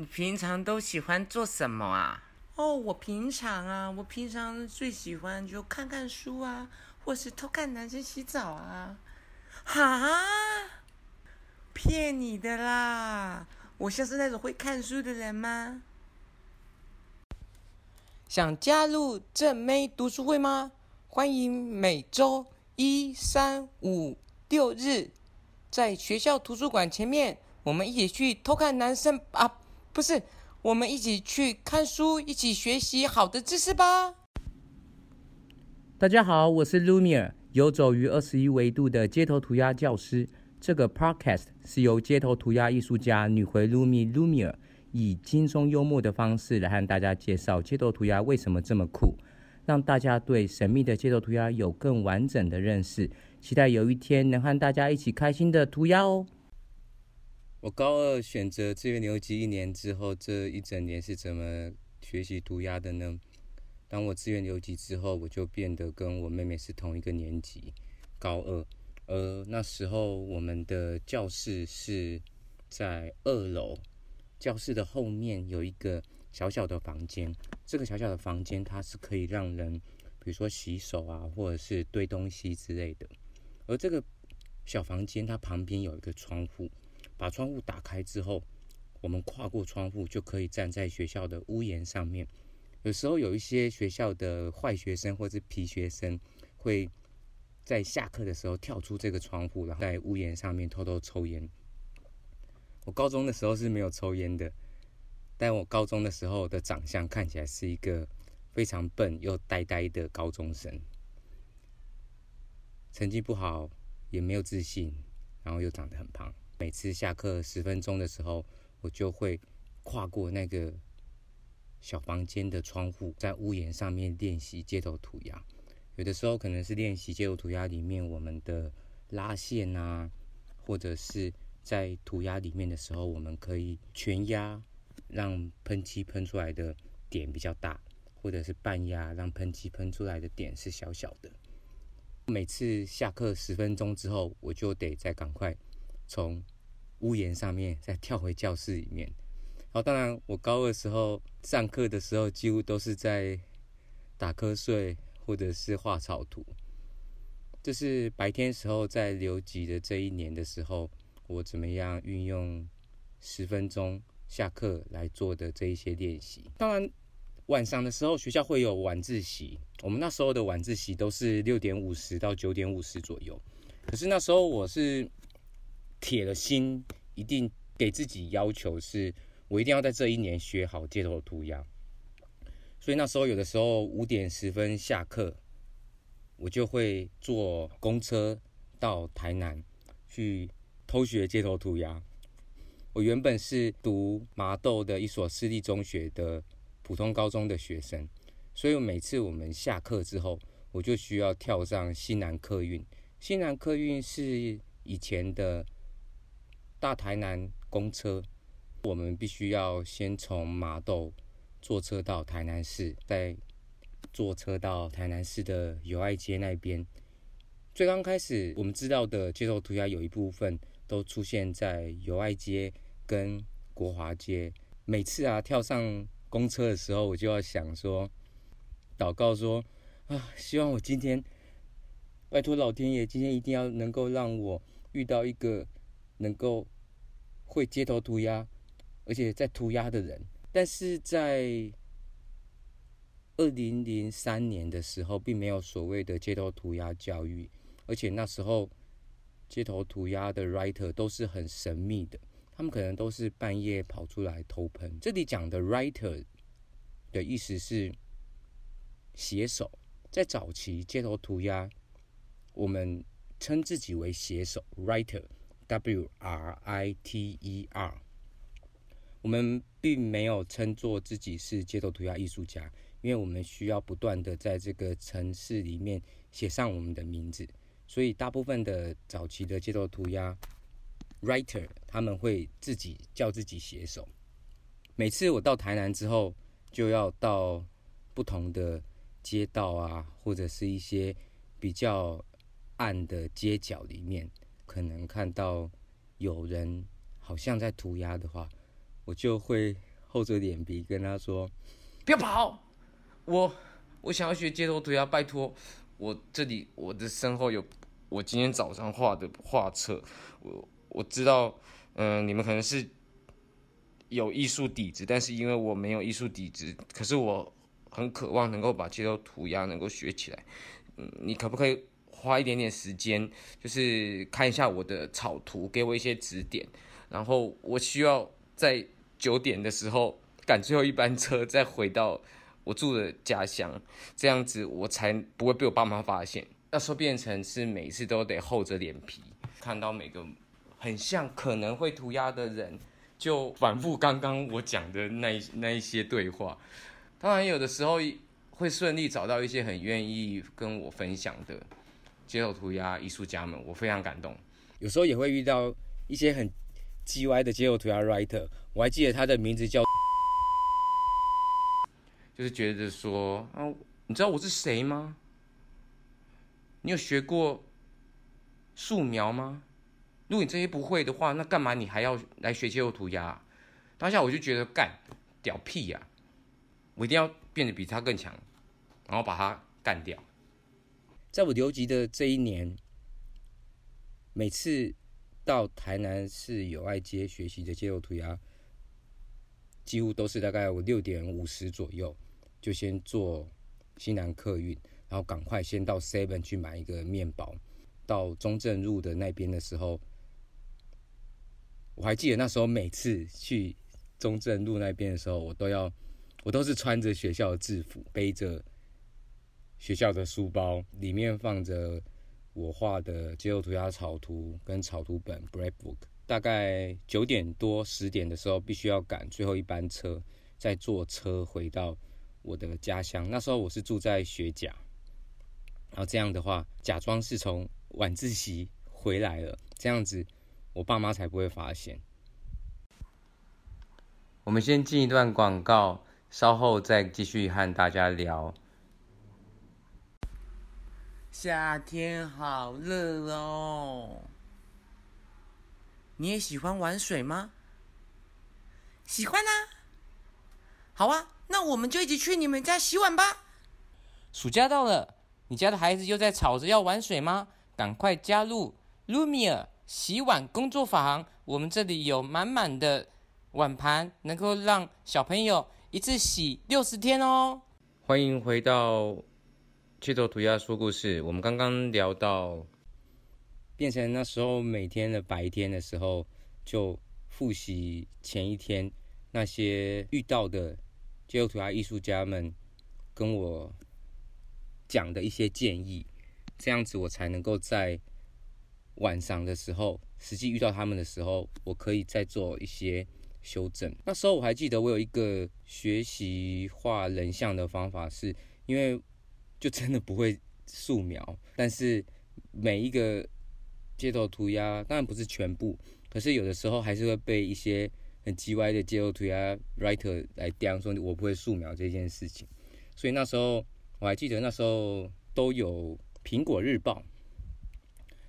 你平常都喜欢做什么啊？哦，我平常啊，我平常最喜欢就看看书啊，或是偷看男生洗澡啊。哈？骗你的啦！我像是那种会看书的人吗？想加入正妹读书会吗？欢迎每周一、三、五、六日在学校图书馆前面，我们一起去偷看男生啊，不是，我们一起去看书，一起学习好的知识吧。大家好，我是 Lumir，游走于二十一维度的街头涂鸦教师。这个 Podcast 是由街头涂鸦艺术家女回 Lumi Lumiere 以轻松幽默的方式来和大家介绍街头涂鸦为什么这么酷。让大家对神秘的街头涂鸦有更完整的认识，期待有一天能和大家一起开心的涂鸦哦。我高二选择志愿留级一年之后，这一整年是怎么学习涂鸦的呢？当我志愿留级之后，我就变得跟我妹妹是同一个年级，高二。而那时候我们的教室是在二楼，教室的后面有一个。小小的房间，这个小小的房间它是可以让人，比如说洗手啊，或者是堆东西之类的。而这个小房间它旁边有一个窗户，把窗户打开之后，我们跨过窗户就可以站在学校的屋檐上面。有时候有一些学校的坏学生或是皮学生会在下课的时候跳出这个窗户，然后在屋檐上面偷偷抽烟。我高中的时候是没有抽烟的。但我高中的时候的长相看起来是一个非常笨又呆呆的高中生，成绩不好，也没有自信，然后又长得很胖。每次下课十分钟的时候，我就会跨过那个小房间的窗户，在屋檐上面练习街头涂鸦。有的时候可能是练习街头涂鸦里面我们的拉线啊，或者是在涂鸦里面的时候，我们可以全压。让喷漆喷出来的点比较大，或者是半压，让喷漆喷出来的点是小小的。每次下课十分钟之后，我就得再赶快从屋檐上面再跳回教室里面。好，当然我高二时候上课的时候，几乎都是在打瞌睡或者是画草图。这是白天时候在留级的这一年的时候，我怎么样运用十分钟。下课来做的这一些练习，当然晚上的时候学校会有晚自习，我们那时候的晚自习都是六点五十到九点五十左右。可是那时候我是铁了心，一定给自己要求，是我一定要在这一年学好街头涂鸦。所以那时候有的时候五点十分下课，我就会坐公车到台南去偷学街头涂鸦。我原本是读麻豆的一所私立中学的普通高中的学生，所以每次我们下课之后，我就需要跳上西南客运。西南客运是以前的大台南公车，我们必须要先从麻豆坐车到台南市，再坐车到台南市的友爱街那边。最刚开始我们知道的街头涂鸦有一部分。都出现在友爱街跟国华街。每次啊跳上公车的时候，我就要想说，祷告说啊，希望我今天拜托老天爷，今天一定要能够让我遇到一个能够会街头涂鸦，而且在涂鸦的人。但是在二零零三年的时候，并没有所谓的街头涂鸦教育，而且那时候。街头涂鸦的 writer 都是很神秘的，他们可能都是半夜跑出来偷喷。这里讲的 writer 的意思是写手，在早期街头涂鸦，我们称自己为写手 （writer） W R I T E R，。我们并没有称作自己是街头涂鸦艺术家，因为我们需要不断的在这个城市里面写上我们的名字。所以，大部分的早期的街头涂鸦 writer 他们会自己叫自己写手。每次我到台南之后，就要到不同的街道啊，或者是一些比较暗的街角里面，可能看到有人好像在涂鸦的话，我就会厚着脸皮跟他说：“不要跑！我我想要学街头涂鸦，拜托！我这里我的身后有我今天早上画的画册，我我知道，嗯、你们可能是有艺术底子，但是因为我没有艺术底子，可是我很渴望能够把街头涂鸦能够学起来。嗯，你可不可以花一点点时间，就是看一下我的草图，给我一些指点？然后我需要在九点的时候赶最后一班车，再回到我住的家乡，这样子我才不会被我爸妈发现。那时候变成是每次都得厚着脸皮，看到每个很像可能会涂鸦的人，就反复刚刚我讲的那那一些对话。当然，有的时候会顺利找到一些很愿意跟我分享的街头涂鸦艺术家们，我非常感动。有时候也会遇到一些很叽歪的街头涂鸦 writer，我还记得他的名字叫 就是觉得说啊，你知道我是谁吗？你有学过素描吗？如果你这些不会的话，那干嘛你还要来学街头涂鸦？当下我就觉得干屌屁呀、我一定要变得比他更强，然后把他干掉。在我留级的这一年，每次到台南市友爱街学习的街头涂鸦，几乎都是大概我六点五十左右就先坐西南客运，然后赶快先到 Seven 去买一个面包。到中正路的那边的时候，我还记得那时候每次去中正路那边的时候，我都要，我都是穿着学校的制服，背着学校的书包，里面放着我画的街头涂鸦草图跟草图本 （Brave Book）。大概九点多十点的时候，必须要赶最后一班车，再坐车回到我的家乡。那时候我是住在学甲，然后这样的话，假装是从晚自习回来了，这样子我爸妈才不会发现。我们先进一段广告，稍后再继续和大家聊。夏天好热哦，你也喜欢玩水吗？喜欢啊！好啊，那我们就一起去你们家洗碗吧。暑假到了，你家的孩子又在吵着要玩水吗？赶快加入 Lumia 洗碗工作坊，我们这里有满满的碗盘，能够让小朋友一次洗六十天哦。欢迎回到街头涂鸦说故事。我们刚刚聊到，变成那时候每天的白天的时候，就复习前一天那些遇到的街头涂鸦艺术家们跟我讲的一些建议，这样子我才能够在晚上的时候，实际遇到他们的时候，我可以再做一些修正。那时候我还记得我有一个学习画人像的方法是，因为就真的不会素描，但是每一个街头涂鸦，当然不是全部，可是有的时候还是会被一些很叽歪的街头涂鸦 writer 来刁说我不会素描这件事情。所以那时候我还记得那时候都有苹果日报，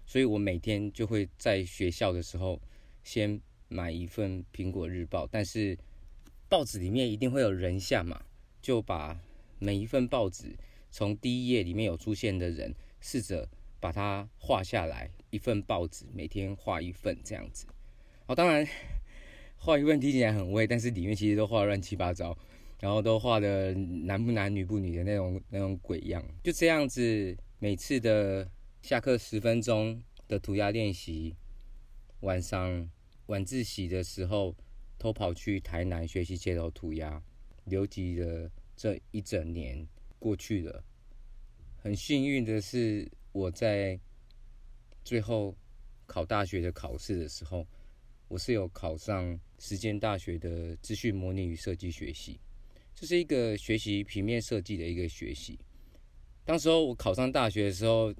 所以我每天就会在学校的时候先买一份苹果日报，但是报纸里面一定会有人像嘛，就把每一份报纸从第一页里面有出现的人，试着把它画下来，一份报纸每天画一份这样子。哦，当然 画一份听起来很微，但是里面其实都画乱七八糟，然后都画的男不男女不女的那种那种鬼样。就这样子，每次的下课十分钟的涂鸦练习，晚上晚自习的时候偷跑去台南学习街头涂鸦，留级的这一整年过去了。很幸运的是，我在最后考大学的考试的时候，我是有考上实践大学的资讯模拟与设计学系，这是一个学习平面设计的一个学习。当时候我考上大学的时候，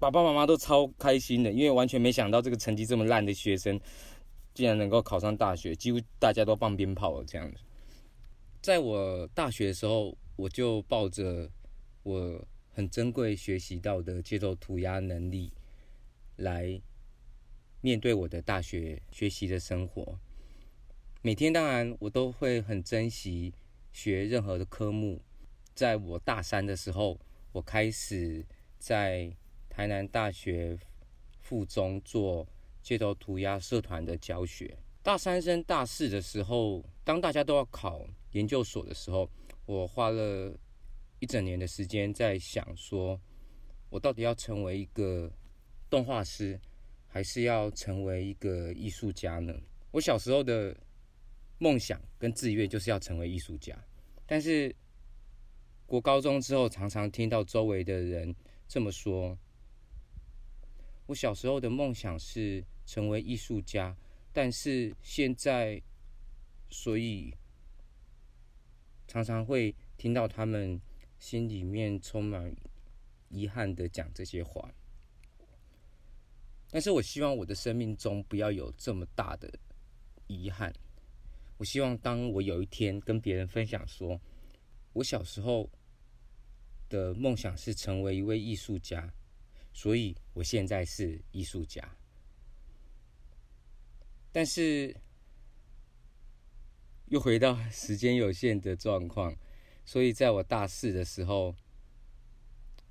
爸爸妈妈都超开心的，因为完全没想到这个成绩这么烂的学生，竟然能够考上大学，几乎大家都放鞭炮了这样子。在我大学的时候，我就抱着我很珍贵学习到的街头涂鸦能力，来面对我的大学学习的生活。每天当然我都会很珍惜学任何的科目。在我大三的时候，我开始在台南大学附中做街头涂鸦社团的教学。大三升大四的时候，当大家都要考研究所的时候，我花了一整年的时间在想说，我到底要成为一个动画师，还是要成为一个艺术家呢？我小时候的梦想跟志愿就是要成为艺术家，但是国高中之后，常常听到周围的人这么说。我小时候的梦想是成为艺术家，但是现在，所以常常会听到他们心里面充满遗憾的讲这些话。但是我希望我的生命中不要有这么大的遗憾。我希望当我有一天跟别人分享说，我小时候的梦想是成为一位艺术家。所以，我现在是艺术家，但是又回到时间有限的状况。所以，在我大四的时候，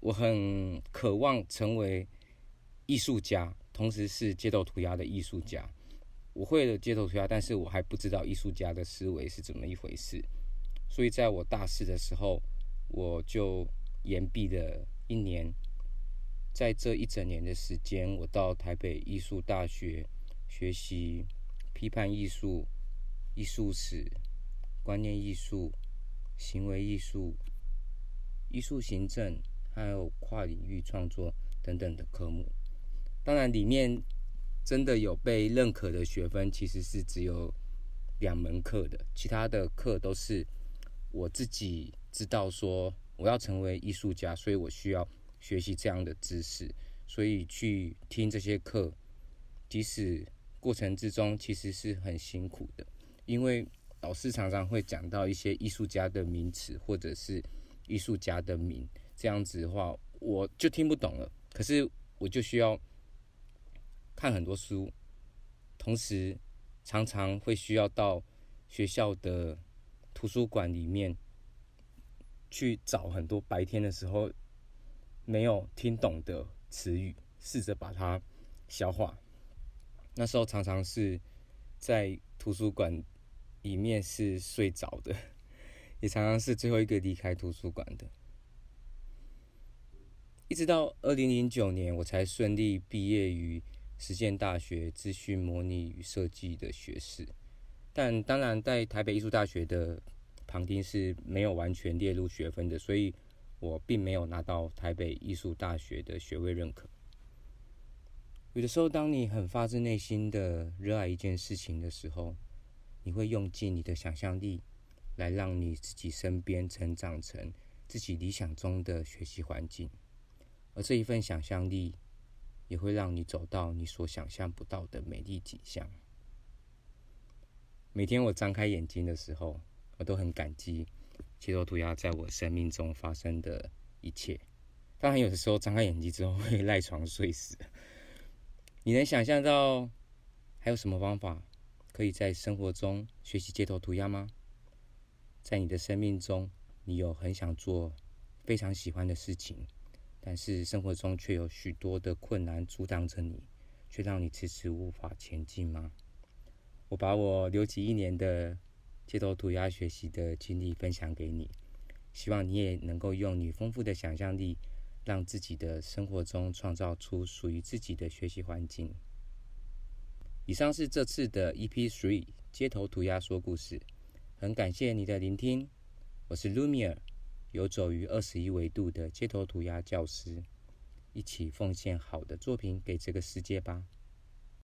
我很渴望成为艺术家，同时是街头涂鸦的艺术家。我会了街头涂鸦，但是我还不知道艺术家的思维是怎么一回事。所以，在我大四的时候，我就延毕了一年。在这一整年的时间，我到台北艺术大学学习批判艺术、艺术史、观念艺术、行为艺术、艺术行政，还有跨领域创作等等的科目。当然，里面真的有被认可的学分，其实是只有两门课的，其他的课都是我自己知道说我要成为艺术家，所以我需要。学习这样的知识，所以去听这些课，即使过程之中其实是很辛苦的，因为老师常常会讲到一些艺术家的名词或者是艺术家的名，这样子的话我就听不懂了。可是我就需要看很多书，同时常常会需要到学校的图书馆里面去找很多白天的时候。没有听懂的词语，试着把它消化。那时候常常是在图书馆里面是睡着的，也常常是最后一个离开图书馆的。一直到二零零九年，我才顺利毕业于实践大学资讯模拟与设计的学士。但当然，在台北艺术大学的旁听是没有完全列入学分的，所以。我并没有拿到台北艺术大学的学位认可。有的时候，当你很发自内心的热爱一件事情的时候，你会用尽你的想象力，来让你自己身边成长成自己理想中的学习环境。而这一份想象力，也会让你走到你所想象不到的美丽景象。每天我张开眼睛的时候，我都很感激。街头涂鸦在我生命中发生的一切，当然有的时候张开眼睛之后会 赖床睡死。你能想象到还有什么方法可以在生活中学习街头涂鸦吗？在你的生命中，你有很想做、非常喜欢的事情，但是生活中却有许多的困难阻挡着你，却让你迟迟无法前进吗？我把我留级一年的。街头涂鸦学习的经历分享给你，希望你也能够用你丰富的想象力，让自己的生活中创造出属于自己的学习环境。以上是这次的 EP Three 街头涂鸦说故事，很感谢你的聆听。我是 Lumiere，游走于二十一维度的街头涂鸦教师，一起奉献好的作品给这个世界吧。